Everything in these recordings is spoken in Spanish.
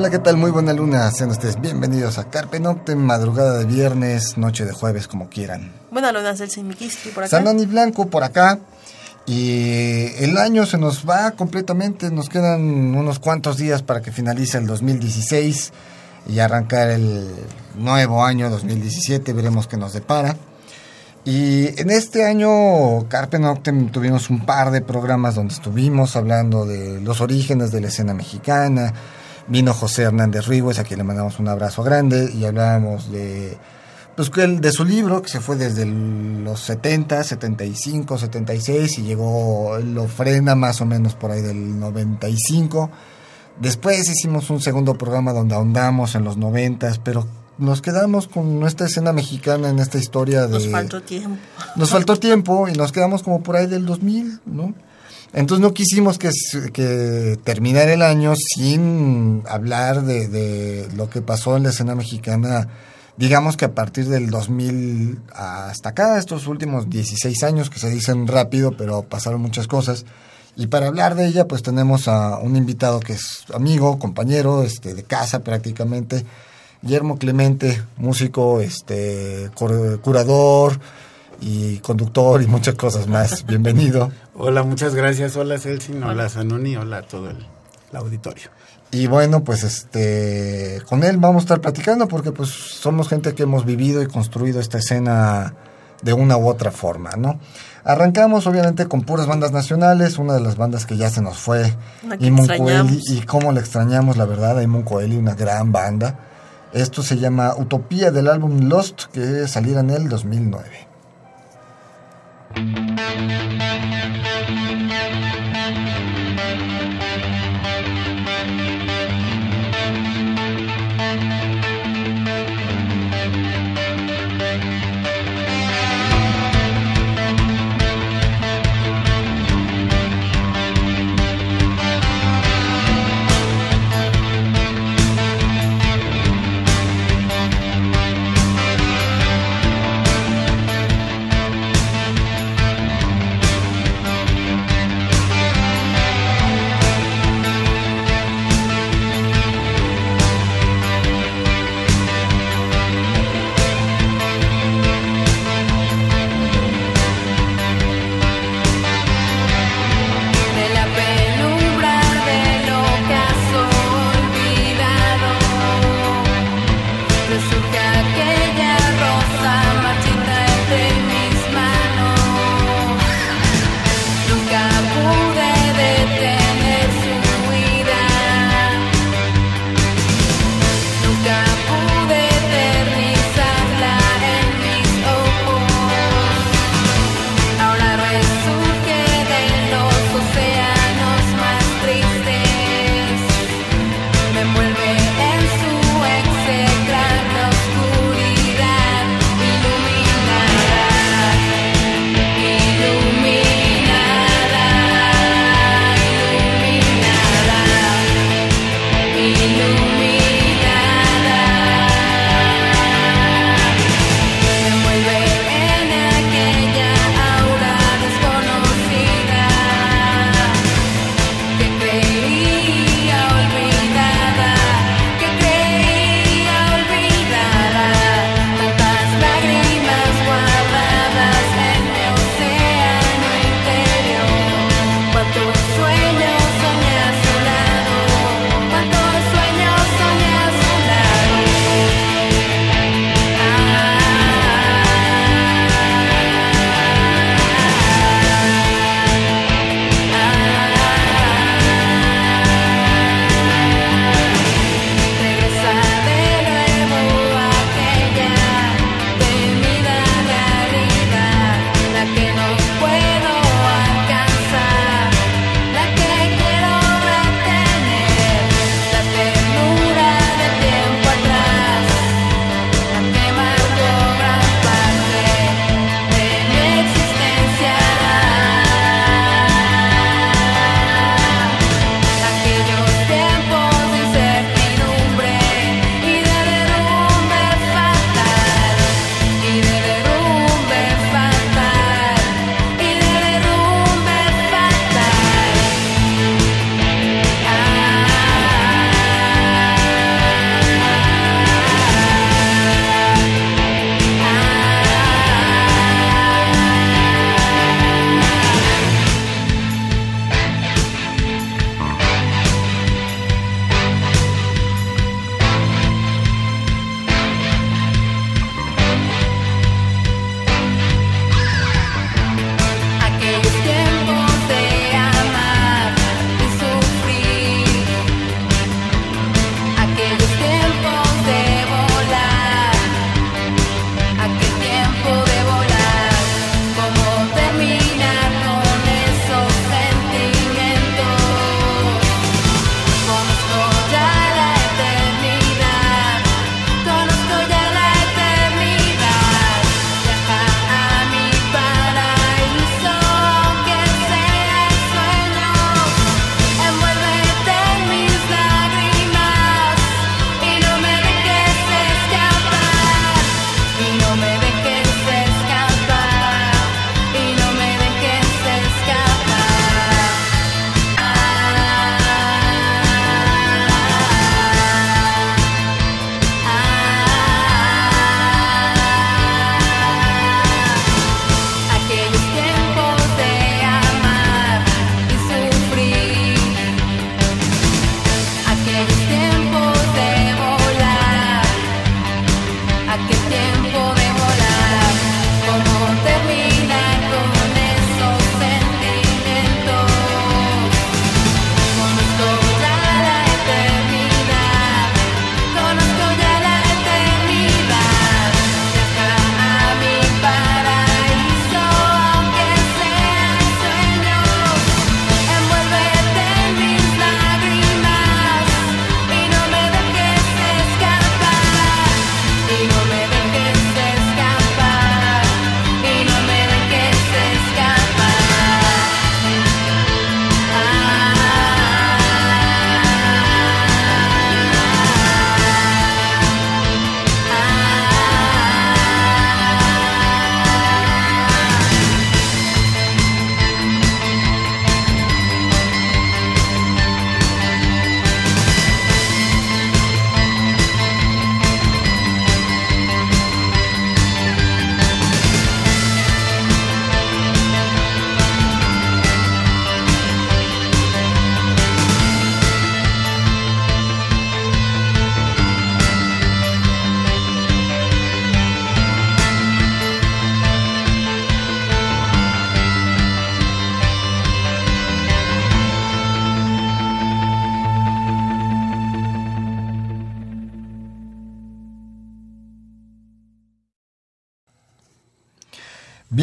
Hola, ¿qué tal? Muy buena luna. Sean ustedes bienvenidos a Carpe Noctem, madrugada de viernes, noche de jueves, como quieran. Buena luna, Celsi Mikiski por acá. Sanoni Blanco por acá. Y el año se nos va completamente, nos quedan unos cuantos días para que finalice el 2016 y arrancar el nuevo año 2017, veremos qué nos depara. Y en este año, Carpe Noctem, tuvimos un par de programas donde estuvimos hablando de los orígenes de la escena mexicana. Vino José Hernández Ríguez, a quien le mandamos un abrazo grande, y hablábamos de, pues, de su libro, que se fue desde los 70, 75, 76, y llegó, lo frena más o menos por ahí del 95. Después hicimos un segundo programa donde ahondamos en los 90, pero nos quedamos con nuestra escena mexicana en esta historia de... Nos faltó tiempo. Nos faltó tiempo y nos quedamos como por ahí del 2000, ¿no? Entonces no quisimos que, que terminar el año sin hablar de, de, lo que pasó en la escena mexicana, digamos que a partir del 2000 hasta acá, estos últimos 16 años que se dicen rápido, pero pasaron muchas cosas. Y para hablar de ella, pues tenemos a un invitado que es amigo, compañero, este, de casa prácticamente, Guillermo Clemente, músico, este, curador y conductor y muchas cosas más. Bienvenido. Hola, muchas gracias. Hola Celsin, hola, Sanoni, hola a todo el, el, auditorio. Y bueno, pues este con él vamos a estar platicando porque pues somos gente que hemos vivido y construido esta escena de una u otra forma, ¿no? Arrancamos obviamente con puras bandas nacionales, una de las bandas que ya se nos fue, Imun Coeli, y cómo le extrañamos, la verdad, Imun Coeli, una gran banda. Esto se llama Utopía del álbum Lost, que saliera en el 2009. Thank you.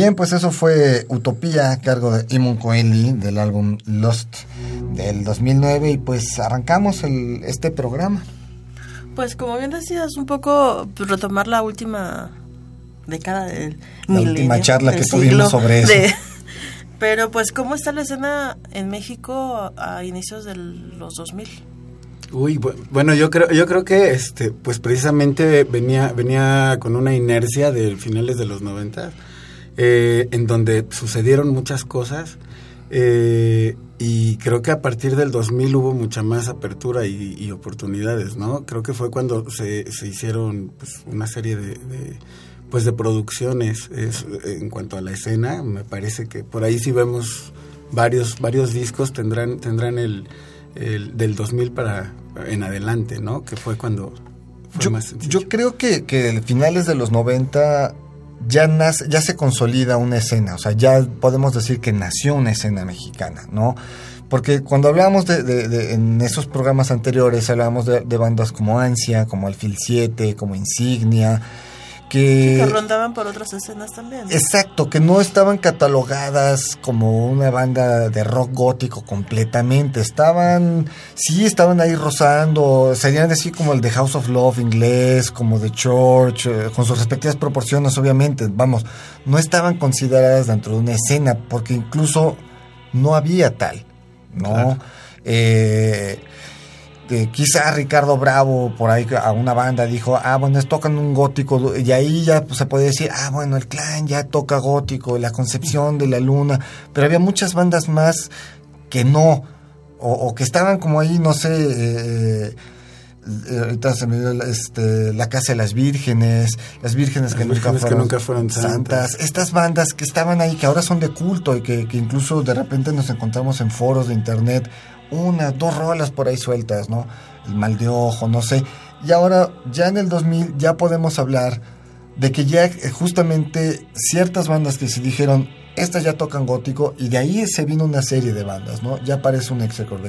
Bien, pues eso fue Utopía a cargo de Imon Coeli del álbum Lost del 2009 y pues arrancamos el, este programa. Pues como bien decías, un poco pues, retomar la última década del La última charla que tuvimos sobre eso. pero pues cómo está la escena en México a inicios de los 2000. Uy, bueno, yo creo, yo creo que este, pues precisamente venía, venía con una inercia de finales de los 90 eh, en donde sucedieron muchas cosas eh, y creo que a partir del 2000 hubo mucha más apertura y, oportunidades, ¿no? Creo que fue cuando se, se hicieron pues, una serie de, pues de producciones en cuanto a la escena. Me parece que por ahí sí vemos varios varios discos tendrán tendrán el, el del 2000 para en adelante, ¿no? Que fue cuando fue yo, más sencillo. Yo creo que, que finales de los 90 ya, nace, ya se consolida una escena, o sea, ya podemos decir que nació una escena mexicana, ¿no? Porque cuando hablábamos de, de, en esos programas anteriores, hablábamos de, bandas como Ansia, como Alfil 7, como Insignia, que, rondaban por otras escenas también. Exacto, que no estaban catalogadas como una banda de rock gótico completamente. Estaban, sí, estaban ahí rozando, serían así como el de House of Love inglés, como The Church, eh, con sus respectivas proporciones, obviamente. Vamos, no estaban consideradas dentro de una escena, porque incluso no había tal, ¿no? Eh, quizá Ricardo Bravo por ahí a una banda dijo, ah, bueno, es tocan un gótico, y ahí ya pues, se puede decir, ah, bueno, el clan ya toca gótico, la concepción de la luna, pero había muchas bandas más que no, o, que estaban como ahí, no sé, eh, eh, ahorita se me dio este, la Casa de las Vírgenes, las Vírgenes, que, nunca fueron, que, nunca fueron, santas. Estas bandas que estaban ahí, que ahora son de culto y que, que incluso de repente nos encontramos en foros de internet una, dos rolas por ahí sueltas, ¿no? El mal de ojo, no sé. Y ahora, ya en el 2000, ya podemos hablar de que ya eh, justamente ciertas bandas que se dijeron, estas ya tocan gótico, y de ahí se vino una serie de bandas, ¿no? Ya aparece un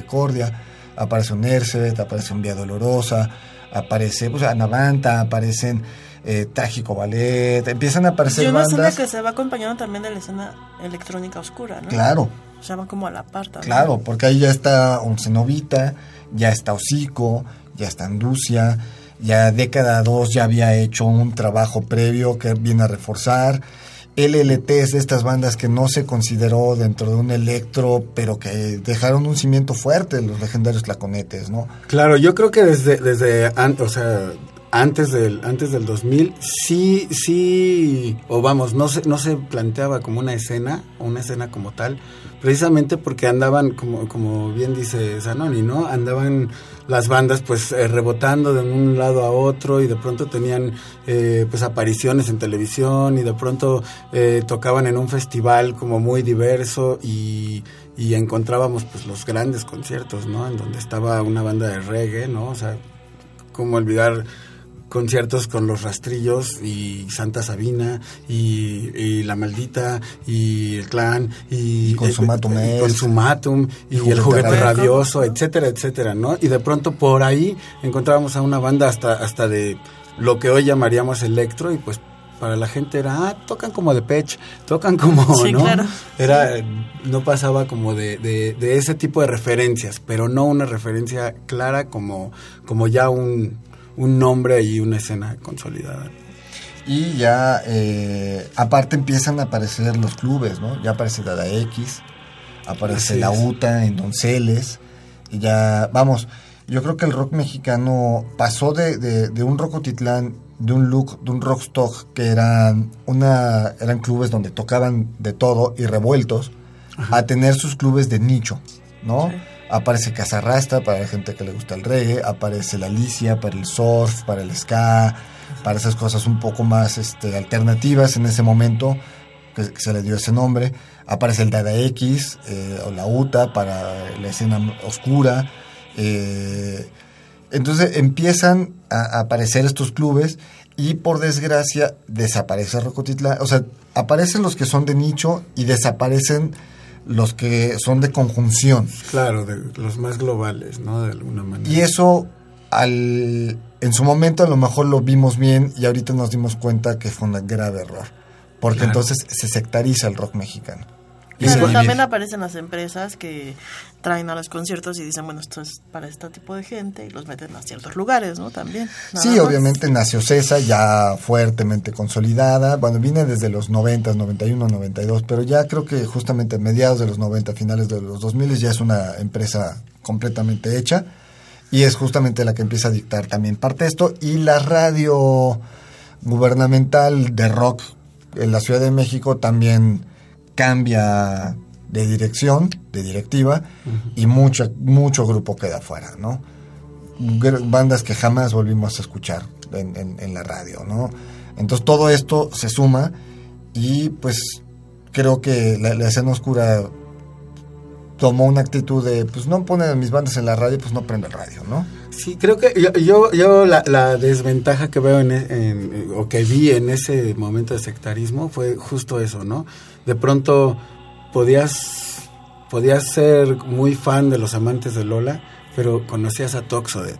Cordia, aparece un Ercebet, aparece un Vía Dolorosa, aparece, pues, Anavanta, aparecen eh, Trágico Ballet, empiezan a aparecer y una bandas. que se va acompañando también de la escena electrónica oscura, ¿no? Claro, se llaman como a la par Claro, porque ahí ya está Oncenovita, ya está Hocico, ya está Anducia, ya década 2 ya había hecho un trabajo previo que viene a reforzar. LLT es de estas bandas que no se consideró dentro de un electro, pero que dejaron un cimiento fuerte, los legendarios Tlaconetes, ¿no? Claro, yo creo que desde, desde o sea, antes del antes del 2000 sí sí o vamos no se no se planteaba como una escena una escena como tal precisamente porque andaban, como, como bien dice Zanoni, ¿no? Andaban las bandas pues eh, rebotando de un lado a otro y de pronto tenían eh, pues apariciones en televisión y de pronto eh, tocaban en un festival como muy diverso y, y encontrábamos pues los grandes conciertos, ¿no? En donde estaba una banda de reggae, ¿no? O sea, cómo olvidar conciertos con los rastrillos y Santa Sabina y, La Maldita y el clan y, Consumatum, eh, Consumatum y, el juguete rabioso, etcétera, etcétera, ¿no? Y de pronto por ahí encontrábamos a una banda hasta, hasta de lo que hoy llamaríamos electro y pues para la gente era, ah, tocan como de pech, tocan como, ¿no? Era, no pasaba como de, de, de, ese tipo de referencias, pero no una referencia clara como, como ya un, un nombre y una escena consolidada. Y ya, eh, aparte empiezan a aparecer los clubes, ¿no? Ya aparece Dada X, aparece La UTA en Donceles, y ya, vamos, yo creo que el rock mexicano pasó de, de, un rocotitlán, de un look, de un rockstock, que eran, una, eran clubes donde tocaban de todo y revueltos, a tener sus clubes de nicho, ¿no? Aparece Casarrasta para la gente que le gusta el reggae, aparece la Alicia para el surf, para el ska, para esas cosas un poco más este, alternativas en ese momento, que, se le dio ese nombre. Aparece el Dada X eh, o la UTA para la escena oscura. Eh, entonces empiezan a, aparecer estos clubes y por desgracia desaparece Rocotitlán. O sea, aparecen los que son de nicho y desaparecen los que son de conjunción. Claro, de los más globales, ¿no? De alguna manera. Y eso, al, en su momento a lo mejor lo vimos bien y ahorita nos dimos cuenta que fue un grave error. porque entonces se sectariza el rock mexicano. Claro, también aparecen las empresas que traen a los conciertos y dicen, bueno, esto es para este tipo de gente y los meten a ciertos lugares, ¿no? También. Sí, más. obviamente nació CESA ya fuertemente consolidada. Bueno, viene desde los 90, 91, 92, pero ya creo que justamente a mediados de los 90, finales de los 2000 ya es una empresa completamente hecha y es justamente la que empieza a dictar también parte de esto. Y la radio gubernamental de rock en la Ciudad de México también cambia de dirección, de directiva, y mucho, mucho grupo queda fuera, ¿no? bandas que jamás volvimos a escuchar en, en- en la radio, ¿no? Entonces todo esto se suma y pues creo que la, la escena oscura tomó una actitud de, pues no ponen mis bandas en la radio, pues no prendo el radio, ¿no? Sí, creo que yo, yo, yo la, la desventaja que veo en, e- en- o que vi en ese momento de sectarismo fue justo eso, ¿no? De pronto podías, podías ser muy fan de los amantes de Lola, pero conocías a Toxodet.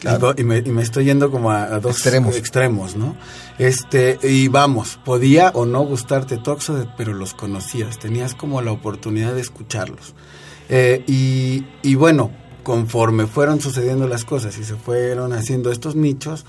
Claro. Y, me, y me estoy yendo como a, a dos Extremos. extremos, ¿no? Este, y vamos, podía o no gustarte Toxodet, pero los conocías, tenías como la oportunidad de escucharlos. Eh, y, y bueno, conforme fueron sucediendo las cosas y se fueron haciendo estos nichos,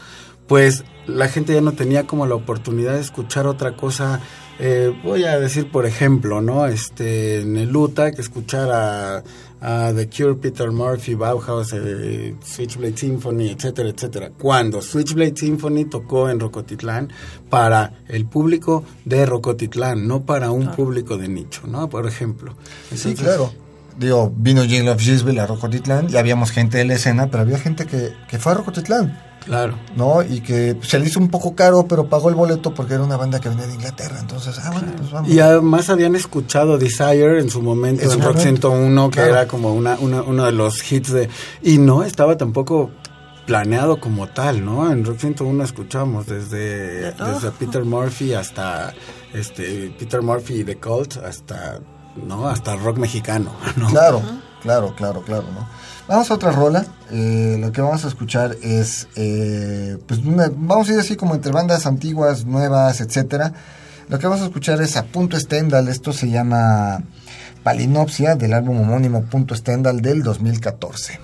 pues la gente ya no tenía como la oportunidad de escuchar otra cosa. eh, voy a decir, por ejemplo, ¿no? Este, en el Utah, que escuchar a, a The Cure, Peter Murphy, Bauhaus, eh, Switchblade Symphony, etcétera, etcétera. Cuando Switchblade Symphony tocó en Rocotitlán para el público de Rocotitlán, no para un público de nicho, ¿no? Por ejemplo. Sí, claro. Digo, vino Jingle of Gisbel a Rocotitlán y habíamos gente de la escena, pero había gente que, que fue a Rocotitlán, Claro. ¿no? Y que se le hizo un poco caro, pero pagó el boleto porque era una banda que venía de Inglaterra. Entonces, ah, bueno, pues vamos. Y además habían escuchado Desire en su momento En Rock momento, 101, que claro. era como una, una- uno de los hits de... Y no estaba tampoco planeado como tal, ¿no? En Rock 101 escuchamos desde, desde Peter Murphy hasta este Peter Murphy y The Cult hasta no hasta rock mexicano, ¿no? Claro, claro, claro, claro, ¿no? Vamos a otra rola. eh, lo que vamos a escuchar es, eh, pues, una- vamos a ir así como entre bandas antiguas, nuevas, etcétera. Lo que vamos a escuchar es a Punto Stendhal. Esto se llama Palinopsia del álbum homónimo Punto Stendhal del 2014.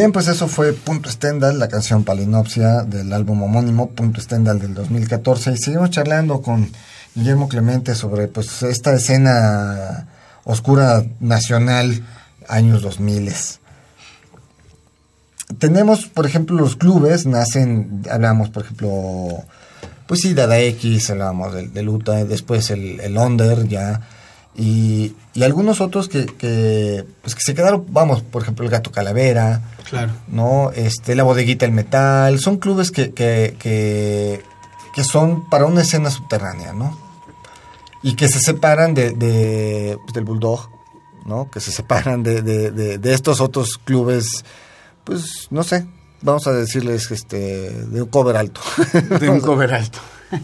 Bien, pues eso fue Punto Stendhal, la canción Palinopsia del álbum homónimo Punto Stendhal del 2014. Y seguimos charlando con Guillermo Clemente sobre pues esta escena oscura nacional años 2000. Tenemos, por ejemplo, los clubes, nacen, hablamos, por ejemplo, pues sí, Dada X, hablábamos del, del UTA, después el, el Under ya, y, y algunos otros que, que, pues que se quedaron, vamos, por ejemplo, el Gato Calavera, Claro. ¿no? Este, la bodeguita El Metal, son clubes que, que, que, que son para una escena subterránea, ¿no? Y que se separan de, de pues, del Bulldog, ¿no? Que se separan de, de, de, de estos otros clubes, pues, no sé, vamos a decirles, este, de un cover alto. De un cover alto.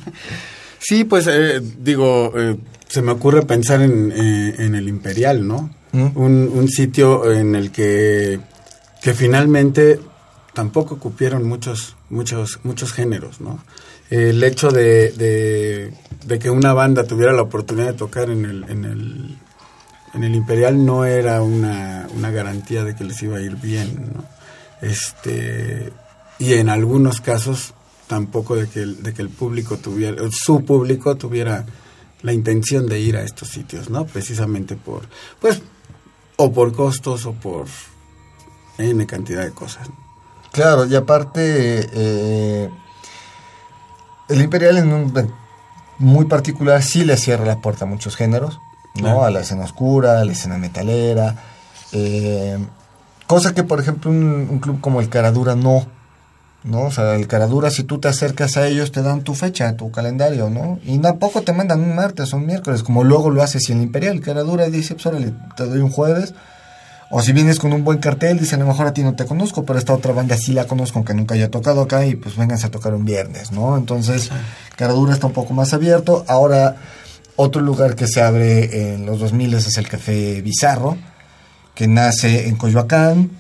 sí, pues eh, digo, eh, se me ocurre pensar en, eh, en el Imperial, ¿no? ¿Mm? Un, un sitio en el que, que finalmente tampoco cupieron muchos, muchos, muchos géneros, ¿no? El hecho de, de, de que una banda tuviera la oportunidad de tocar en el, en el, en el Imperial no era una, una garantía de que les iba a ir bien, ¿no? Este, y en algunos casos tampoco de que el, de que el público tuviera, su público tuviera la intención de ir a estos sitios, ¿no? Precisamente por, pues, o por costos o por N cantidad de cosas. Claro, y aparte, eh, el Imperial en un muy particular sí le cierra la puerta a muchos géneros, ¿no? Claro. A la escena oscura, a la escena metalera. eh, cosa que, por ejemplo, un, un club como el Caradura no. ¿No? O sea, el Caradura, si tú te acercas a ellos, te dan tu fecha, tu calendario, ¿no? Y tampoco te mandan un martes o un miércoles, como luego lo haces y el Imperial. El Caradura dice, pues órale, te doy un jueves. O si vienes con un buen cartel, dice, a lo mejor a ti no te conozco, pero esta otra banda sí la conozco, aunque nunca haya tocado acá, y pues vénganse a tocar un viernes, ¿no? Entonces, Caradura está un poco más abierto. Ahora, otro lugar que se abre en los 2000 es el Café Bizarro, que nace en Coyoacán.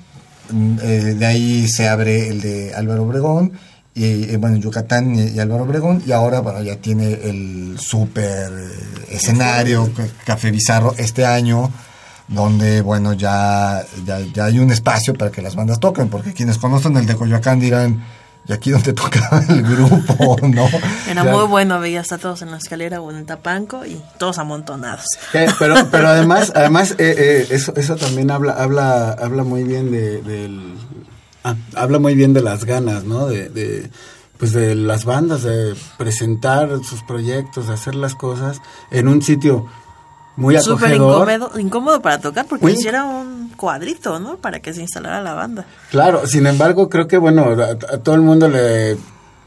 Eh, de ahí se abre el de Álvaro Obregón, y, eh, bueno, Yucatán y, Álvaro Obregón, y ahora, bueno, ya tiene el super eh, escenario, ca- Café Bizarro, este año donde bueno ya, ya, ya hay un espacio para que las bandas toquen, porque quienes conocen el de Coyoacán dirán, ¿y aquí donde tocaba el grupo? ¿no? Era muy bueno, veías a todos en la escalera o en el tapanco y todos amontonados. Eh, pero, pero además, además eh, eh, eso, eso también habla, habla, habla muy bien de, del, ah, habla muy bien de las ganas, ¿no? De, de, pues de las bandas, de presentar sus proyectos, de hacer las cosas en un sitio muy Súper acogedor. incómodo, incómodo para tocar porque hiciera un cuadrito, ¿no? Para que se instalara la banda. Claro, sin embargo, creo que bueno, a, a todo el mundo le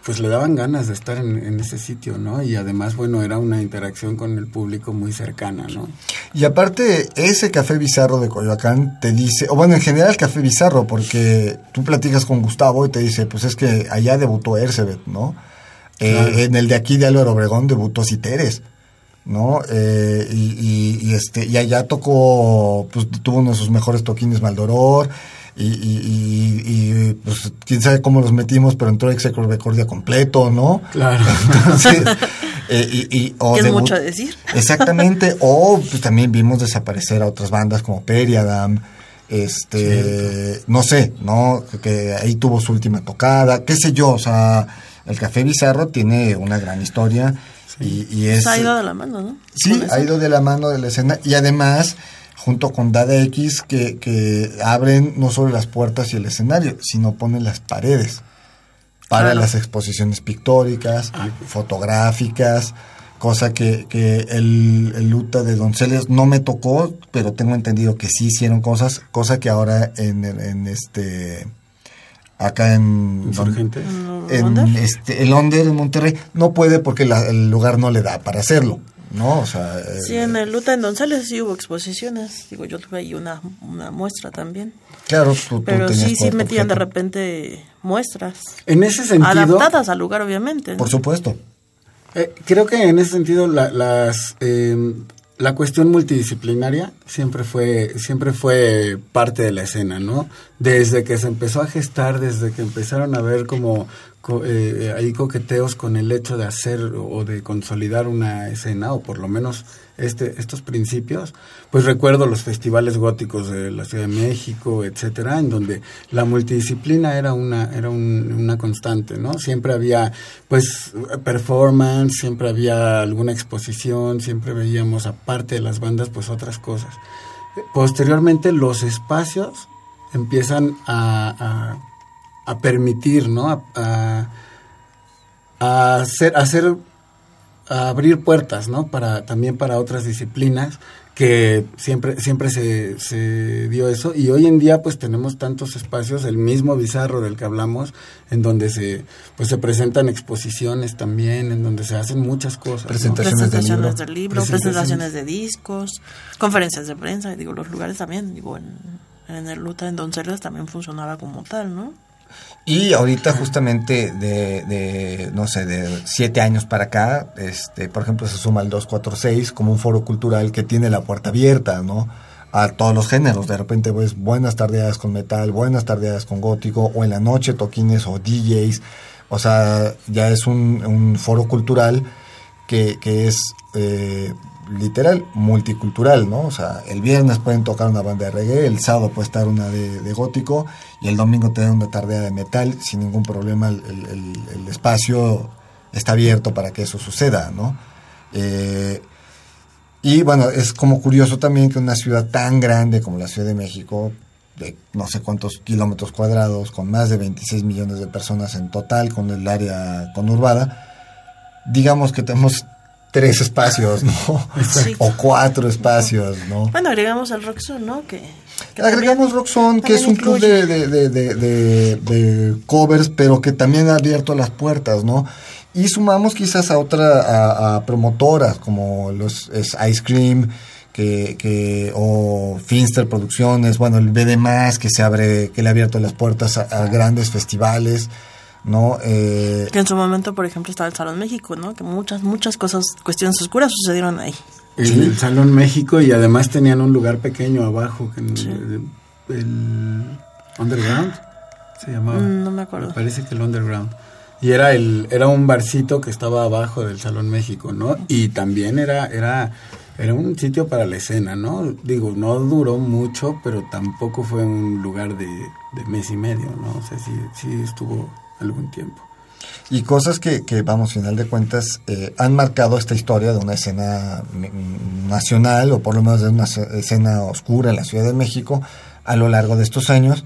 pues le daban ganas de estar en, en ese sitio, ¿no? Y además, bueno, era una interacción con el público muy cercana, ¿no? Y aparte, ese café bizarro de Coyoacán te dice, o bueno, en general café bizarro, porque tú platicas con Gustavo y te dice, pues es que allá debutó Ercebet, ¿no? Eh. En el de aquí de Álvaro Obregón debutó Citeres, ¿no? Eh, y, y- y, este, y allá tocó, pues tuvo uno de sus mejores toquines Maldoror. Y, y, y- y, pues quién sabe cómo los metimos, pero entró Execordia completo, ¿no? Claro. Entonces, eh, y, y- o es mucho decir. Exactamente, o pues también vimos desaparecer a otras bandas como Periadam, este, no sé, ¿no? Que ahí tuvo su última tocada, qué sé yo, o sea, el Café Bizarro tiene una gran historia y, y es... Se ha ido de la mano, ¿no? Sí, ha ido de la mano de la escena y además junto con Dada X que, que abren no solo las puertas y el escenario, sino ponen las paredes para Claro. las exposiciones pictóricas, Ah. fotográficas, cosa que, que el, el Luta de Donceles no me tocó, pero tengo entendido que sí hicieron cosas, cosa que ahora en, el- en este acá en Insurgente. en ¿Under? este el Onder en Monterrey no puede porque la- el lugar no le da para hacerlo, ¿no? O sea, eh, Sí, en el Luta en Donceles sí hubo exposiciones. Digo, yo tuve ahí una, una muestra también. claro, tú, tú Pero sí, sí metían de repente muestras. En ese sentido, Adaptadas al lugar, obviamente. ¿no? Por supuesto. eh, creo que en ese sentido la, las, eh, la cuestión multidisciplinaria siempre fue, siempre fue parte de la escena, ¿no? Desde que se empezó a gestar, desde que empezaron a ver como, eh, hay coqueteos con el hecho de hacer o de consolidar una escena, o por lo menos este, estos principios, pues recuerdo los festivales góticos de la Ciudad de México, etcétera, en donde la multidisciplina era una, era una constante, ¿no? Siempre había, pues, performance, siempre había alguna exposición, siempre veíamos, aparte de las bandas, pues otras cosas. Posteriormente, los espacios empiezan a permitir, ¿no? A, hacer, hacer, a abrir puertas, ¿no? Para, también para otras disciplinas que siempre, siempre se, se dio eso y hoy en día pues tenemos tantos espacios, el mismo bizarro del que hablamos, en donde se, pues se presentan exposiciones también, en donde se hacen muchas cosas. Presentaciones, de, libro. presentaciones. de discos, conferencias de prensa, digo, los lugares también, digo, en, en el Luta en Donceles también funcionaba como tal, ¿no? Y ahorita justamente de, no sé, de siete años para acá, este, por ejemplo, se suma el 246 como un foro cultural que tiene la puerta abierta, ¿no? A todos los géneros. De repente, pues, buenas tardeadas con metal, buenas tardeadas con gótico, o en la noche toquines o DJs. O sea, ya es un, un foro cultural que, que es eh, literal multicultural, ¿no? O sea, el viernes pueden tocar una banda de reggae, el sábado puede estar una de, gótico y el domingo tener una tardea de metal sin ningún problema. El, espacio está abierto para que eso suceda, ¿no? Eh, y bueno, es como curioso también que una ciudad tan grande como la Ciudad de México, de no sé cuántos kilómetros cuadrados, con más de 26 millones de personas en total, con el área conurbada, digamos que tenemos tres espacios, ¿no? O cuatro espacios, ¿no? Bueno, agregamos al Roxon, ¿no? Que, agregamos Roxon, que es un club de, de, de, covers, pero que también ha abierto las puertas, ¿no? Y sumamos quizás a otra, a, promotoras como los es Ice Cream, que, que, o Finster Producciones, bueno, el BD que se abre, que le ha abierto las puertas a grandes festivales. ¿No? Eh, que en su momento, por ejemplo, estaba el Salón México, ¿no? Que muchas, muchas cosas, cuestiones oscuras sucedieron ahí. El, Salón México y además tenían un lugar pequeño abajo, que el, Underground se llamaba. Mm, no me acuerdo. parece que el Underground. Y era el era un barcito que estaba abajo del Salón México, ¿no? Y también era era era un sitio para la escena, ¿no? Digo, no duró mucho, pero tampoco fue un lugar de, de mes y medio, ¿no? O sea, sí, sí estuvo algún tiempo. Y cosas que, que vamos, final de cuentas, eh, han marcado esta historia de una escena nacional, o por lo menos de una escena oscura en la Ciudad de México, a lo largo de estos años,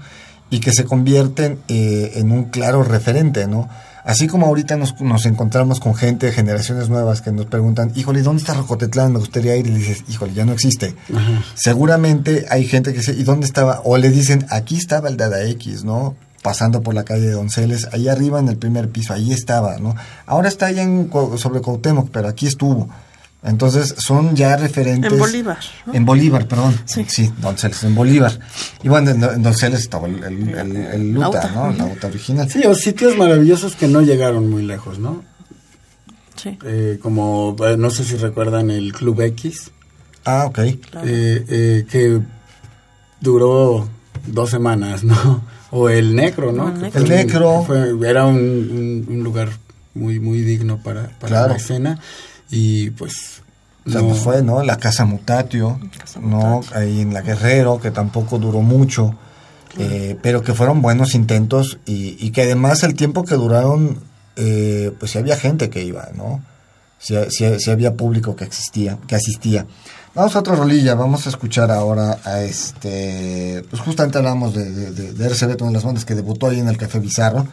y que se convierten eh, en un claro referente, ¿no? Así como ahorita nos, nos, encontramos con gente de generaciones nuevas que nos preguntan, híjole, ¿dónde está Rocotetlán? Me gustaría ir y dices, híjole, ya no existe. Seguramente hay gente que dice, ¿y dónde estaba? O le dicen, aquí estaba el Dada X, ¿no? Pasando por la calle de Donceles, ahí arriba en el primer piso, ahí estaba, ¿no? Ahora está allá en, sobre Cuauhtémoc, pero aquí estuvo. Entonces son ya referentes. En Bolívar. En Bolívar, perdón. Sí. sí, Donceles, en Bolívar. Y bueno, en, Donceles estaba el, el, Luta, ¿no? La Luta original. Sí, o sitios maravillosos que no llegaron muy lejos, ¿no? Sí. Eh, como, eh, no sé si recuerdan el Club X. Ah, ok. Eh, que duró dos semanas, ¿no? O el Necro, ¿no? El Necro. era un, lugar muy, muy digno para, para la escena. Y pues o sea, pues fue, ¿no? La Casa Mutatio, ¿no? Ahí en la Guerrero, que tampoco duró mucho, eh, pero que fueron buenos intentos y, y, que además el tiempo que duraron, eh, pues sí había gente que iba, ¿no? Si sí, había público que existía, que asistía. Vamos a otra rolilla, vamos a escuchar ahora a este, pues justamente hablamos de, de, de RCB, una de las bandas que debutó ahí en el Café Bizarro.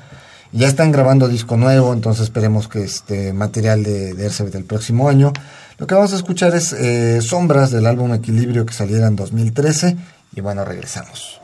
Ya están grabando disco nuevo, entonces esperemos que este material de, de RCB del próximo año. Lo que vamos a escuchar es eh, Sombras del álbum Equilibrio que saliera en 2013 y bueno, regresamos.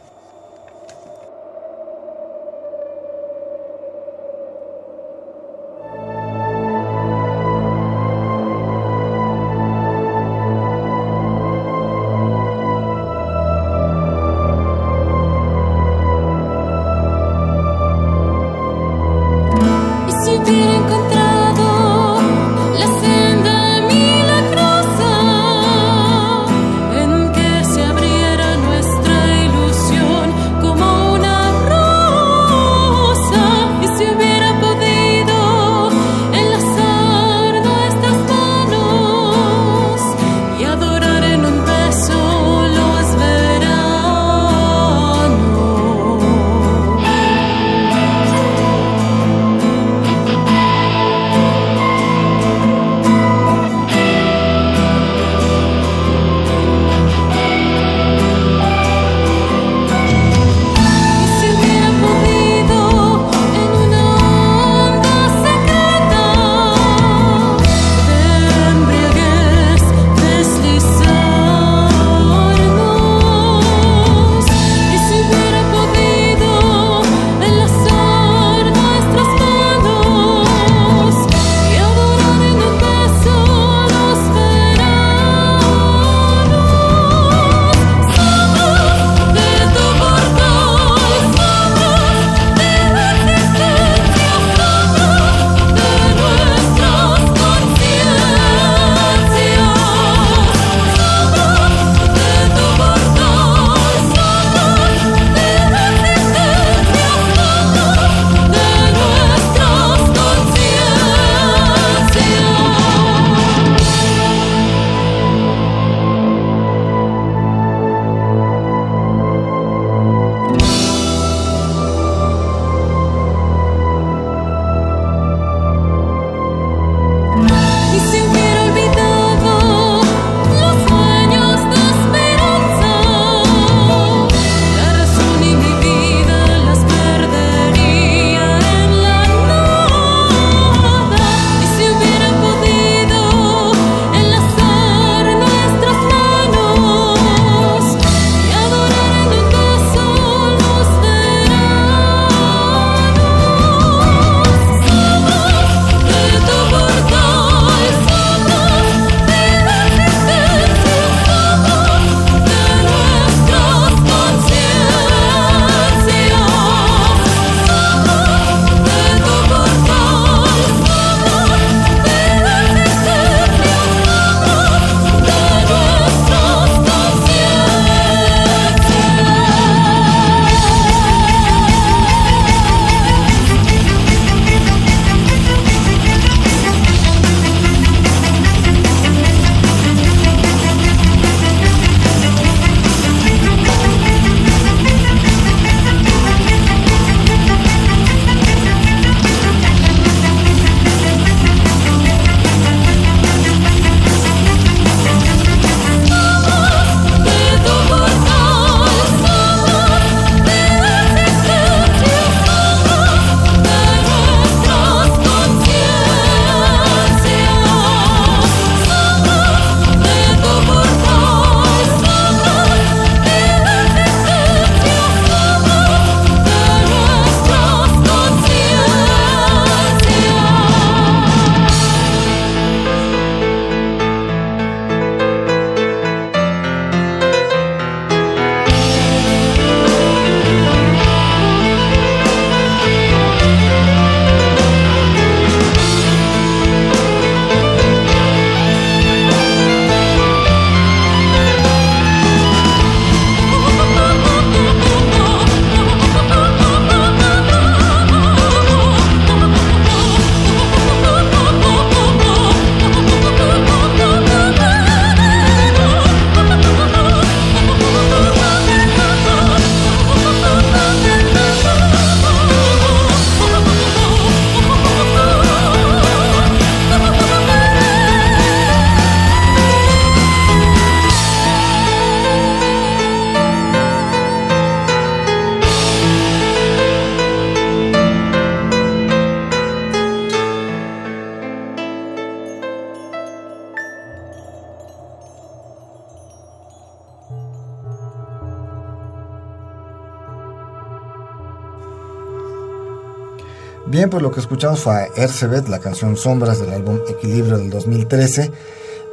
Bien, pues lo que escuchamos fue a Ercebet, la canción Sombras del álbum Equilibrio del 2013.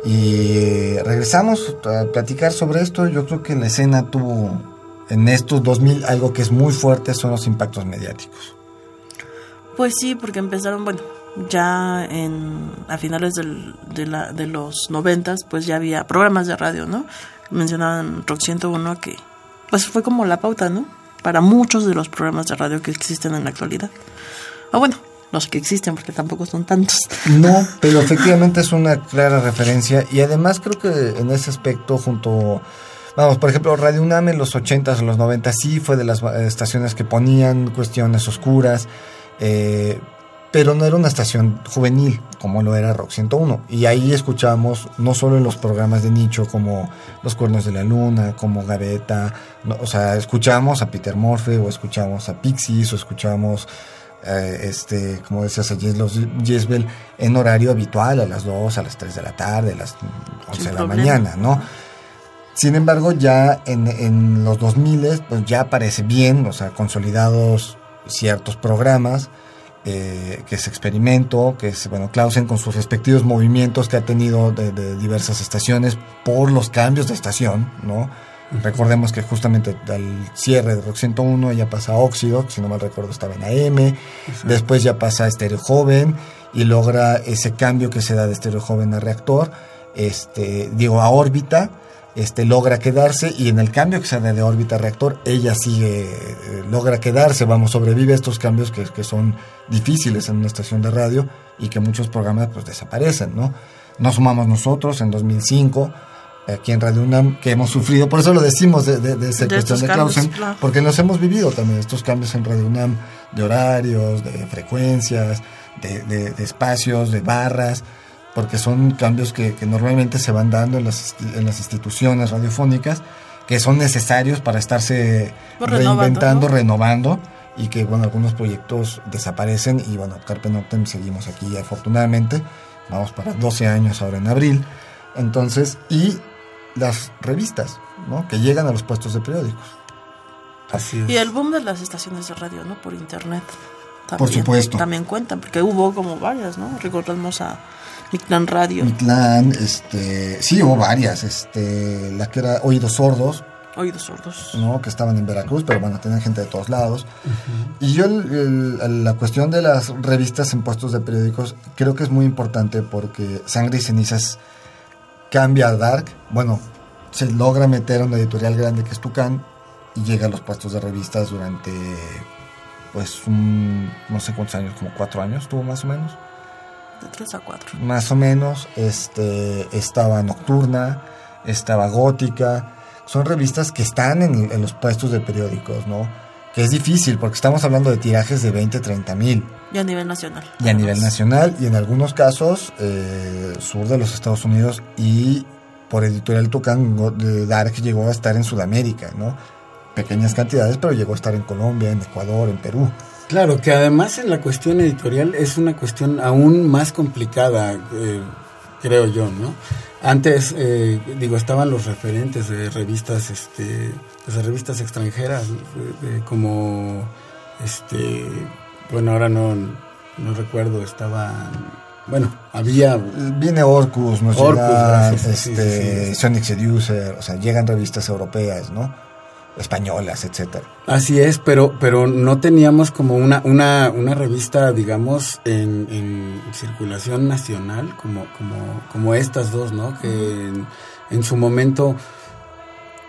Y regresamos a platicar sobre esto. Yo creo que la escena tuvo en estos 2000 algo que es muy fuerte, son los impactos mediáticos. Pues sí, porque empezaron, bueno, ya en, a finales del, de, la, de los noventas, pues ya había programas de radio, ¿no? Mencionaban Rock 101 que, pues fue como la pauta, ¿no? Para muchos de los programas de radio que existen en la actualidad. O bueno, los que existen, porque tampoco son tantos. No, pero efectivamente es una clara referencia y además creo que en ese aspecto junto... Vamos, por ejemplo, Radio UNAM en los 80s, en los 90 sí fue de las estaciones que ponían cuestiones oscuras, eh, pero no era una estación juvenil como lo era Rock 101. Y ahí escuchábamos no solo en los programas de nicho como Los Cuernos de la Luna, como Gaveta, o sea, escuchábamos a Peter Morphe o escuchábamos a Pixies o escuchábamos eh, este, como decías a Jezbel, en horario habitual, a las 2, a las 3 de la tarde, a las 11 de la mañana, ¿no? Sin embargo, ya en, en los 2000 pues ya parece bien, o sea, consolidados ciertos programas, eh, que es Experimento, que es, bueno, Clausen con sus respectivos movimientos que ha tenido de, de diversas estaciones por los cambios de estación, ¿no? Recordemos que justamente al cierre de Rock 101 ya pasa a Óxido, si no mal recuerdo estaba en AM, después ya pasa a Estéreo Joven y logra ese cambio que se da de Estéreo Joven a Reactor, este, digo, a órbita, este, logra quedarse y en el cambio que se da de órbita a reactor, ella sigue, eh, logra quedarse, vamos, sobrevive estos cambios que, que, son difíciles en una estación de radio y que muchos programas pues desaparecen, ¿no? Nos sumamos nosotros en 2005 aquí en Radio UNAM que hemos sufrido, por eso lo decimos de, de, de esa cuestión de Clausen, claro. porque nos hemos vivido también estos cambios en Radio UNAM de horarios, de frecuencias, de, de espacios, de barras, porque son cambios que, que, normalmente se van dando en las, en las instituciones radiofónicas, que son necesarios para estarse Pues reinventando, renovando, ¿no? renovando, y que bueno, algunos proyectos desaparecen y bueno, Carpe Noctem seguimos aquí afortunadamente, vamos para 12 años ahora en abril, entonces, y las revistas, ¿no? Que llegan a los puestos de periódicos. Así es. Y el boom de las estaciones de radio, ¿no? Por internet. También, Por supuesto. También cuentan, porque hubo como varias, ¿no? Recordamos a Mictlán Radio, Mitlán, este, sí, hubo varias, este, la que era Oídos Sordos, Oídos Sordos. ¿no? que estaban en Veracruz, pero bueno, tenían gente de todos lados. Y yo el- el- la cuestión de las revistas en puestos de periódicos creo que es muy importante porque Sangre y Cenizas cambia a Dark, bueno, se logra meter a una editorial grande que es Tucán y llega a los puestos de revistas durante, pues, un- no sé cuántos años, como cuatro años tuvo más o menos De 3 a 4. más o menos, este, estaba Nocturna, estaba Gótica, son revistas que están en, en los puestos de periódicos, ¿no? Que es difícil porque estamos hablando de tirajes de 20, 30 mil Y a nivel nacional. y a nivel nacional y en algunos casos eh, sur de los Estados Unidos y por editorial Tucán Dark llegó a estar en Sudamérica, ¿no? Pequeñas cantidades, pero llegó a estar en Colombia, en Ecuador, en Perú. Claro, que además en la cuestión editorial es una cuestión aún más complicada, eh, creo yo, ¿no? Antes, eh, digo, estaban los referentes de revistas, este, de revistas extranjeras, de- de como, este, bueno, ahora no, no recuerdo, estaban, bueno, había, Viene Orcus, nos Orcus, gracias, sí, este, sí, sí. Sonic Seducer, o sea, llegan revistas europeas, ¿no? Españolas, etcétera. Así es, pero, pero no teníamos como una, una, una revista, digamos, en, en circulación nacional, como, como, como estas dos, ¿no? Que en, en su momento,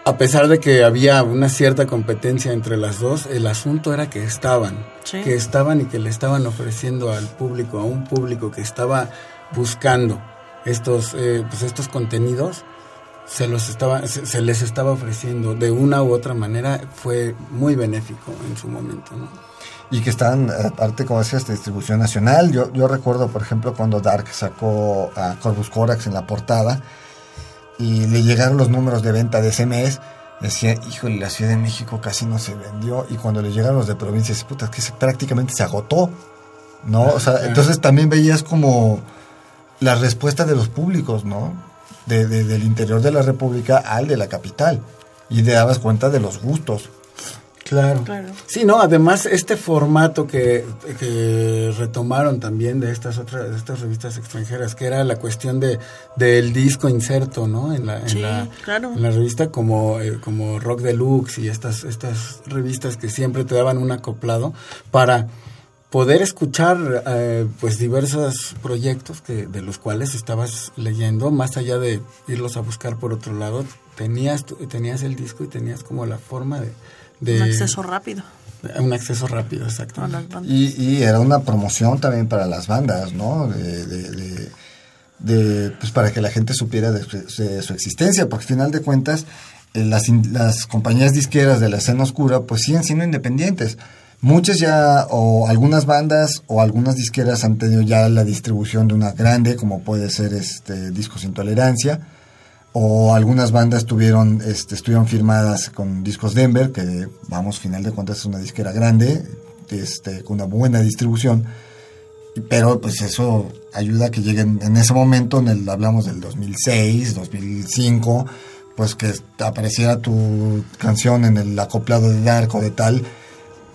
a pesar de que había una cierta competencia entre las dos, el asunto era que estaban, Sí. que estaban y que le estaban ofreciendo al público, a un público que estaba buscando estos, eh, pues estos contenidos, se los estaba, se, se les estaba ofreciendo de una u otra manera, fue muy benéfico en su momento, ¿no? Y que están, aparte, como decías, de distribución nacional. Yo, yo recuerdo, por ejemplo, cuando Dark sacó a Corvus Corax en la portada y le llegaron los números de venta de ese mes, decía, híjole, la Ciudad de México casi no se vendió. Y cuando le llegaron los de provincias, puta, que se, prácticamente se agotó, ¿no? O sea, entonces también veías como la respuesta de los públicos, ¿no? De, de- del interior de la República al de la capital. Y te dabas cuenta de los gustos. Claro. Claro. Sí, no, además este formato que, que retomaron también de estas otras de estas revistas extranjeras, que era la cuestión de del disco inserto, ¿no? En la, en Sí, la, claro. en la revista como, eh, como Rock Deluxe y estas, estas revistas que siempre te daban un acoplado para poder escuchar eh, pues diversos proyectos que de los cuales estabas leyendo más allá de irlos a buscar por otro lado tenías tenías el disco y tenías como la forma de, de Un acceso rápido un acceso rápido exacto. Y, y era una promoción también para las bandas, ¿no? De, de- de- de, pues para que la gente supiera de, su- de su existencia, porque al final de cuentas eh, las, las compañías disqueras de la escena oscura pues siguen siendo independientes. Muchas ya, o algunas bandas o algunas disqueras han tenido ya la distribución de una grande, como puede ser este Discos Intolerancia, o algunas bandas tuvieron, este, estuvieron firmadas con Discos Denver, que vamos, final de cuentas es una disquera grande, este, con una buena distribución, pero pues eso ayuda a que lleguen en ese momento, en el, hablamos del 2006, 2005, pues que apareciera tu canción en el acoplado de Dark o de tal,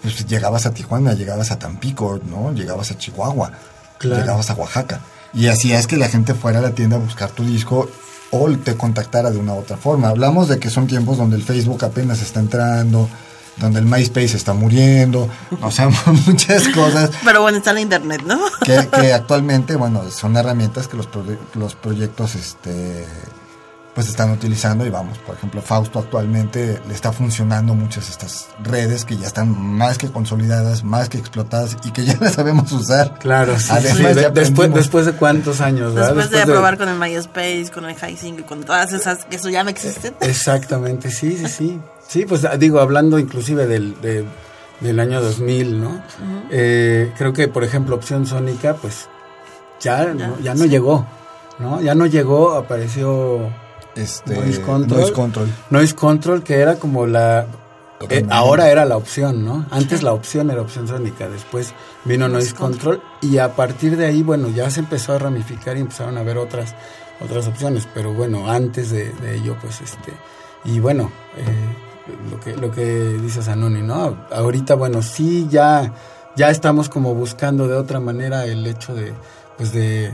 pues llegabas a Tijuana, llegabas a Tampico, ¿no? Llegabas a Chihuahua, Claro. llegabas a Oaxaca. Y así es que la gente fuera a la tienda a buscar tu disco o te contactara de una u otra forma. Hablamos de que son tiempos donde el Facebook apenas está entrando, donde el MySpace está muriendo, o sea, muchas cosas Pero bueno, está la internet, ¿no? que, que actualmente, bueno, son herramientas que los, los proyectos este, pues están utilizando y vamos, por ejemplo, Fausto actualmente le está funcionando muchas estas redes que ya están más que consolidadas, más que explotadas y que ya las sabemos usar. claro sí, Además, sí, de- después después de cuántos años ¿verdad? Después de probar con el MySpace, con el HiSync y con todas esas que eso ya no existen. Exactamente, sí, sí, sí. Sí, pues digo, hablando inclusive del, de- del año 2000, ¿no? Eh, creo que, por ejemplo, Opción Sónica, pues ya, Ya, no, ya no llegó, ¿no? Ya no llegó, apareció Este, Noise Control. Noise Control. Noise Control, que era como la... eh, ahora era la opción, ¿no? Antes la opción era Opción Sónica, después vino Noise Control y a partir de ahí, bueno, ya se empezó a ramificar y empezaron a ver otras otras opciones, pero bueno, antes de, de ello, pues este... Y bueno, eh, lo que lo que dice Zanoni, ¿no? Ahorita, bueno, sí ya ya estamos como buscando de otra manera el hecho de pues de,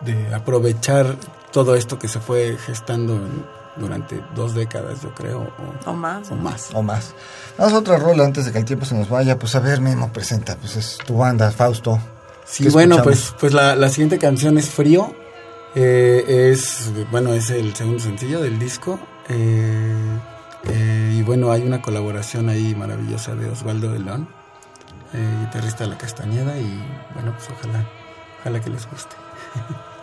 de aprovechar todo esto que se fue gestando en- durante dos décadas, yo creo, o, O más. o más. O más. A otra rola antes de que el tiempo se nos vaya. Pues a ver, Memo, presenta. Pues es tu banda, Fausto. Sí, ¿Qué bueno, escuchamos? pues, pues la, la siguiente canción es Frío. Eh, es, bueno, es el segundo sencillo del disco. Eh, eh, y bueno, hay una colaboración ahí maravillosa de Osvaldo de León, eh, guitarrista de La Castañeda. Y bueno, pues ojalá, ojalá que les guste.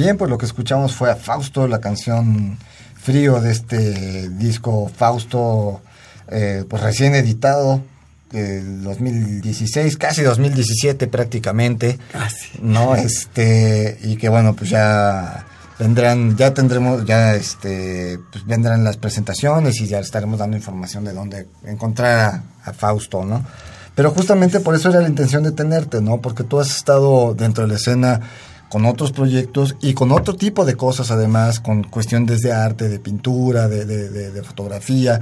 Bien, pues lo que escuchamos fue a Fausto, la canción Frío de este disco Fausto, eh, pues recién editado, eh, 2016, casi 2017 prácticamente. Casi. No, este, y que bueno, pues ya vendrán, ya tendremos, ya este, pues vendrán las presentaciones y ya estaremos dando información de dónde encontrar a, a Fausto, ¿no? Pero justamente por eso era la intención de tenerte, ¿no? Porque tú has estado dentro de la escena con otros proyectos y con otro tipo de cosas además, con cuestiones de arte, de pintura, de, de, de, de fotografía,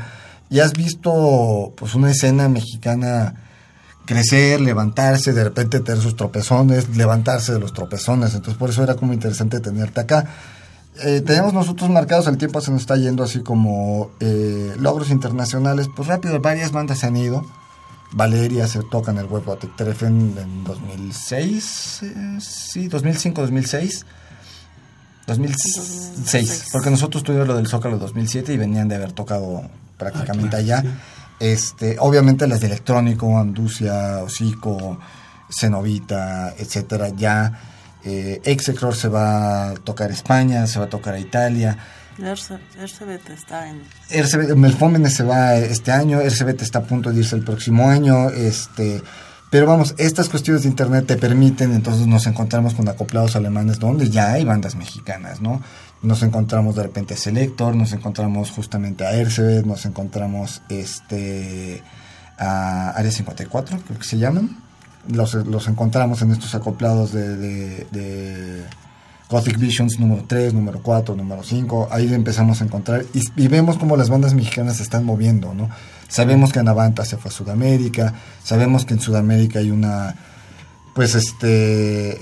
y has visto pues una escena mexicana crecer, levantarse, de repente tener sus tropezones, levantarse de los tropezones, entonces por eso era como interesante tenerte acá. Eh, tenemos nosotros marcados, el tiempo se nos está yendo así como eh, logros internacionales, pues rápido, varias bandas se han ido. Valeria se toca en el Web Robotic Treffen en 2006, eh, sí, 2005, 2006. 2006, porque nosotros tuvimos lo del Zócalo 2007 y venían de haber tocado prácticamente Ah, claro, allá. Este, obviamente las de electrónico, Anducia, Hocico, Cenovita, etcétera, ya. Eh, Execror se va a tocar a España, se va a tocar a Italia. Ersebet está en... Melfómenes se va este año, RCBT está a punto de irse el próximo año, este, pero vamos, estas cuestiones de internet te permiten, entonces nos encontramos con acoplados alemanes donde ya hay bandas mexicanas, ¿no? Nos encontramos de repente a Selector, nos encontramos justamente a RCB, nos encontramos este a Área 54, creo que se llaman. Los, los encontramos en estos acoplados de, de Gothic Visions número 3, número 4, número 5, ahí empezamos a encontrar y, y, vemos cómo las bandas mexicanas se están moviendo, ¿no? Sabemos que Anavanta se fue a Sudamérica, sabemos que en Sudamérica hay una, pues este,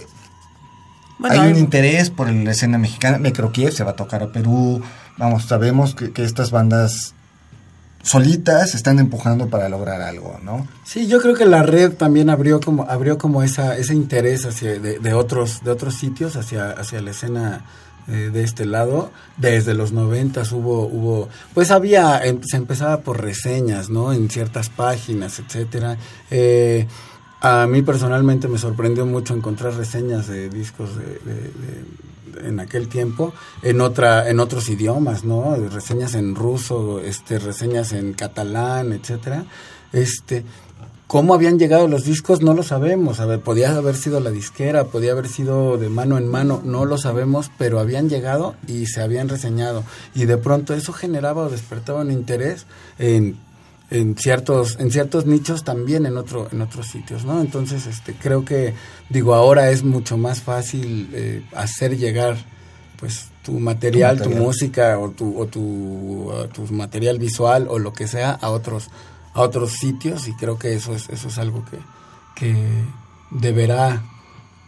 bueno, hay, un interés por la escena mexicana, Microkiev se va a tocar a Perú, vamos, sabemos que, que estas bandas solitas están empujando para lograr algo, ¿no? Sí, yo creo que la red también abrió como abrió como esa ese interés hacia de, de otros de otros sitios hacia hacia la escena eh, de este lado. Desde los noventas hubo hubo pues había em, se empezaba por reseñas no en ciertas páginas etcétera. Eh, a mí personalmente me sorprendió mucho encontrar reseñas de discos de, en aquel tiempo en otra en otros idiomas no reseñas en ruso este reseñas en catalán etcétera. Este cómo habían llegado los discos no lo sabemos. A ver podía haber sido la disquera podía haber sido de mano en mano no lo sabemos pero habían llegado y se habían reseñado. Y de pronto eso generaba o despertaba un interés en en ciertos en ciertos nichos también en otro en otros sitios no entonces este creo que digo ahora es mucho más fácil eh, hacer llegar pues tu material, tu, material. tu música o tu o tu, uh, tu material visual o lo que sea a otros a otros sitios y creo que eso es eso es algo que que deberá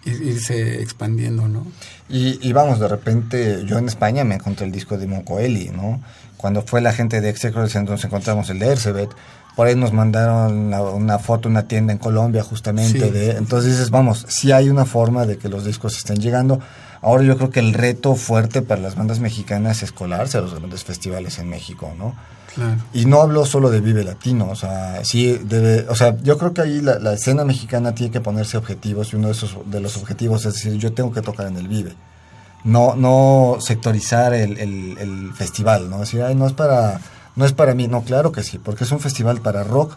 irse expandiendo, ¿no? Y, y, vamos, de repente yo en España me encontré el disco de Moncoeli, ¿no? Cuando fue la gente de Execro, nos encontramos el de Ercebet, por ahí nos mandaron una, una, foto, una tienda en Colombia justamente sí. de... Entonces dices, vamos, sí hay una forma de que los discos estén llegando. Ahora yo creo que el reto fuerte para las bandas mexicanas es colarse a los grandes festivales en México, ¿no? Claro. Y no hablo solo de Vive Latino, o sea, sí debe, o sea, yo creo que ahí la, la, escena mexicana tiene que ponerse objetivos y uno de esos de los objetivos es decir, yo tengo que tocar en el Vive. No no sectorizar el, el, el festival, ¿no? Decir, ay, no es para no es para mí, no, claro que sí, porque es un festival para rock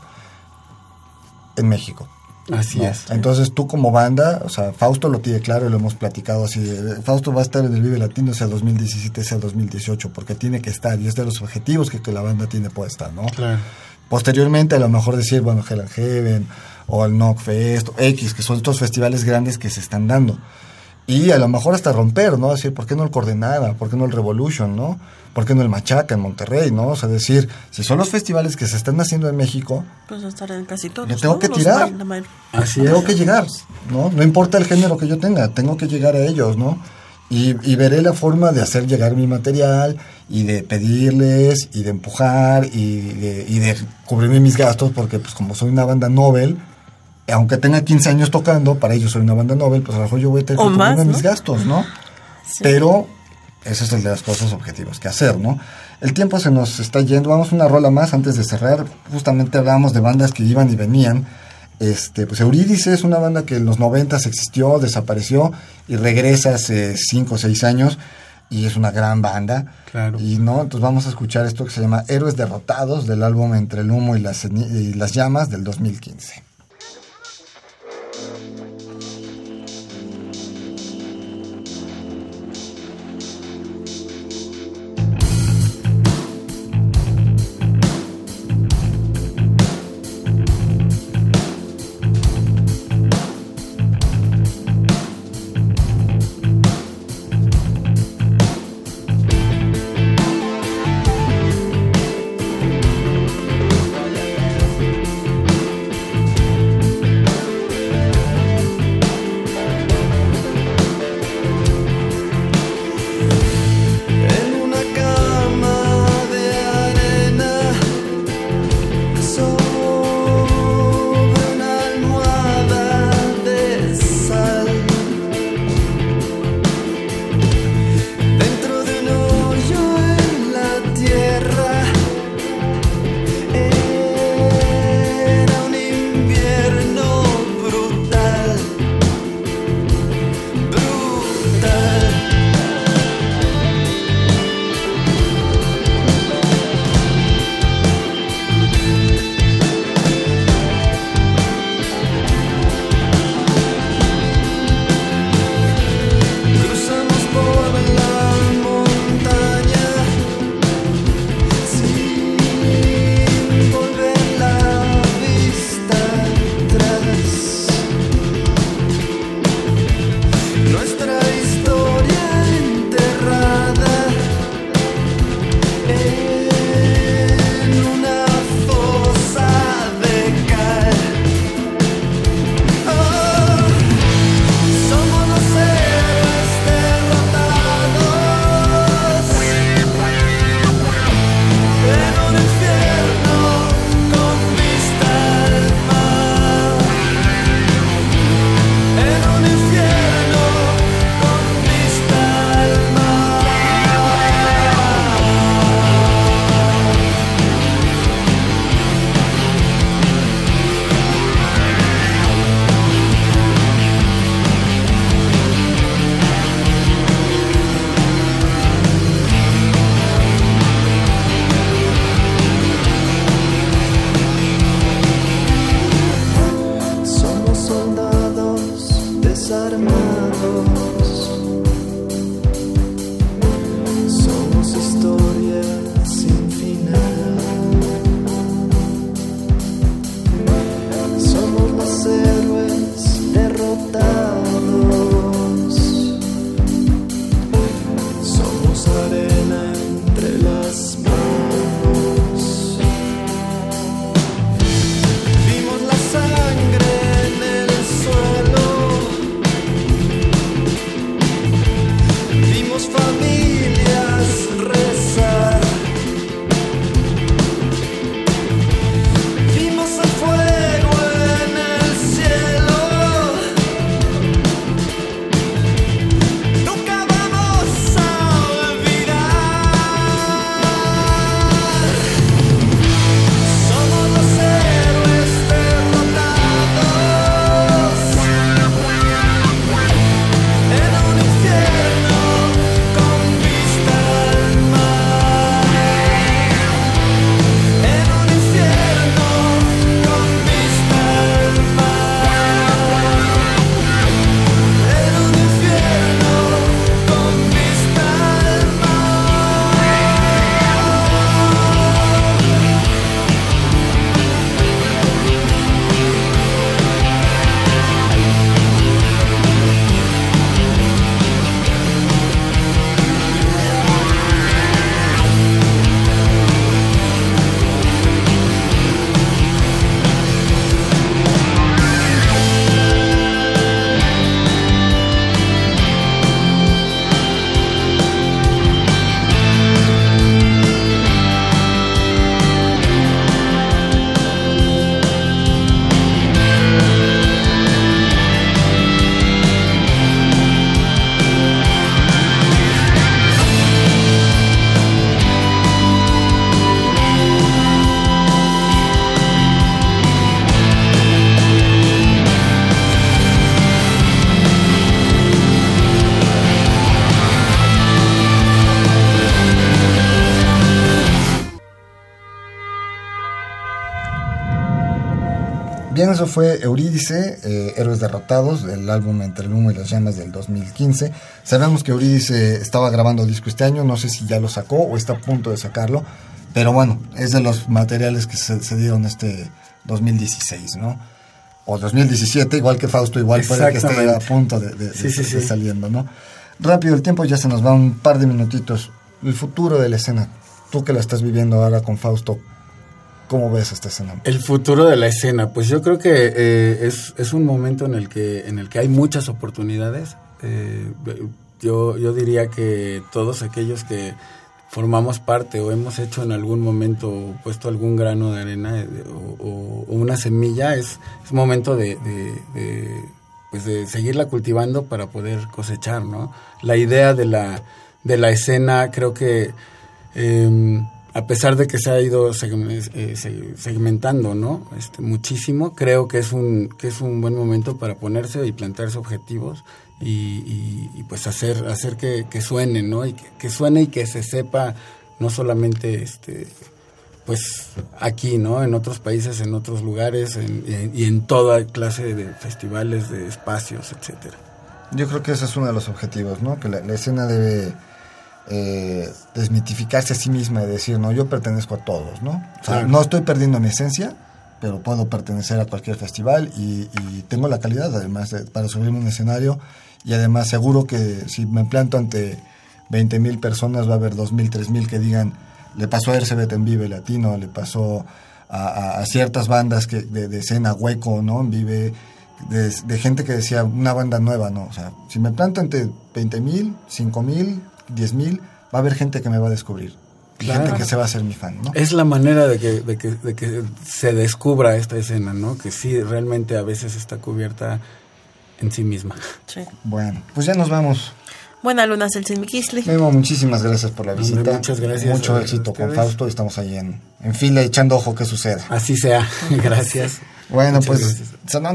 en México. Así ¿no? es. Entonces tú como banda, o sea, Fausto lo tiene claro y lo hemos platicado así, Fausto va a estar en el Vive Latino sea 2017, sea 2018, porque tiene que estar y es de los objetivos que, que la banda tiene puesta, ¿no? Claro. Posteriormente a lo mejor decir, bueno, Hell and Heaven o el Knock Fest, o X, que son estos festivales grandes que se están dando. Y a lo mejor hasta romper, ¿no? Decir, ¿por qué no el Coordenada? ¿Por qué no el Revolution, no? ¿Por qué no el Machaca en Monterrey, no? O sea, decir, si son los festivales que se están haciendo en México, pues estar en casi todos. Le tengo ¿no? que tirar. Así tengo que llegar, ¿no? No importa el género que yo tenga, tengo que llegar a ellos, ¿no? Y, y, veré la forma de hacer llegar mi material y de pedirles y de empujar y de, y de cubrirme mis gastos porque pues como soy una banda Nobel, aunque tenga 15 años tocando, para ellos soy una banda Nobel, pues a lo mejor yo voy a tener que más, ¿no? mis gastos, ¿no? Pero ese es el de las cosas objetivas que hacer, ¿no? El tiempo se nos está yendo, vamos una rola más antes de cerrar, justamente hablábamos de bandas que iban y venían, este, pues Eurídice es una banda que en los 90 existió, desapareció y regresa hace 5 o 6 años y es una gran banda. Claro. Y no, entonces vamos a escuchar esto que se llama Héroes Derrotados del álbum Entre el Humo y las, y las Llamas del 2015. Eso fue Eurídice, eh, Héroes Derrotados, del álbum Entre el Humo y las Llamas del 2015. Sabemos que Eurídice estaba grabando disco este año, no sé si ya lo sacó o está a punto de sacarlo, pero bueno, es de los materiales que se, se dieron este 2016, ¿no? O 2017, igual que Fausto, igual puede que esté a punto de, de- de- sí, de sí. saliendo, ¿no? Rápido, el tiempo ya se nos va un par de minutitos. El futuro de la escena, tú que la estás viviendo ahora con Fausto, ¿cómo ves esta escena? El futuro de la escena, pues yo creo que eh, es, es un momento en el que, en el que hay muchas oportunidades. Eh, yo, yo diría que todos aquellos que formamos parte o hemos hecho en algún momento, puesto algún grano de arena eh, o, una semilla, es, es momento de, pues de seguirla cultivando para poder cosechar, ¿no? La idea de la, de la escena creo que... eh, a pesar de que se ha ido eh, se- segmentando, ¿no? Este, muchísimo, creo que es un que es un buen momento para ponerse y plantearse objetivos y, pues hacer hacer que, suene, ¿no? Y que, suene y que se sepa no solamente este pues aquí, ¿no? En otros países, en otros lugares en- y en toda clase de festivales, de espacios, etcétera. Yo creo que ese es uno de los objetivos, ¿no? Que la escena debe eh, desmitificarse a sí misma y decir, no, yo pertenezco a todos, ¿no? O sea, no estoy perdiendo mi esencia, pero puedo pertenecer a cualquier festival y, y tengo la calidad, además, de- para subirme a un escenario y además seguro que si me planto ante 20 mil personas va a haber 2 mil, 3 mil que digan, le pasó a Ercebet en Vive Latino, le pasó a, a- a ciertas bandas que de, de escena hueco, ¿no? En Vive, de, de gente que decía una banda nueva, ¿no? O sea, si me planto ante 20 mil, 5 mil, 10 mil, va a haber gente que me va a descubrir. Y Claro. gente que se va a hacer mi fan, ¿no? Es la manera de que, de, que, de que se descubra esta escena, ¿no? Que sí, realmente a veces está cubierta en sí misma. Sí. Bueno, pues ya nos vamos. Buena luna, Celsin Miquisli. Memo, muchísimas gracias por la Hombre, visita. muchas gracias Mucho éxito con. Fausto. Estamos ahí en, en fila echando ojo que suceda. Así sea. Gracias. Bueno, Muchas pues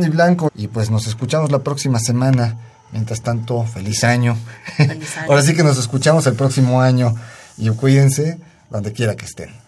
y Blanco. Y pues nos escuchamos la próxima semana. Mientras tanto, feliz año. Feliz año. Ahora sí que nos escuchamos el próximo año. Y cuídense donde quiera que estén.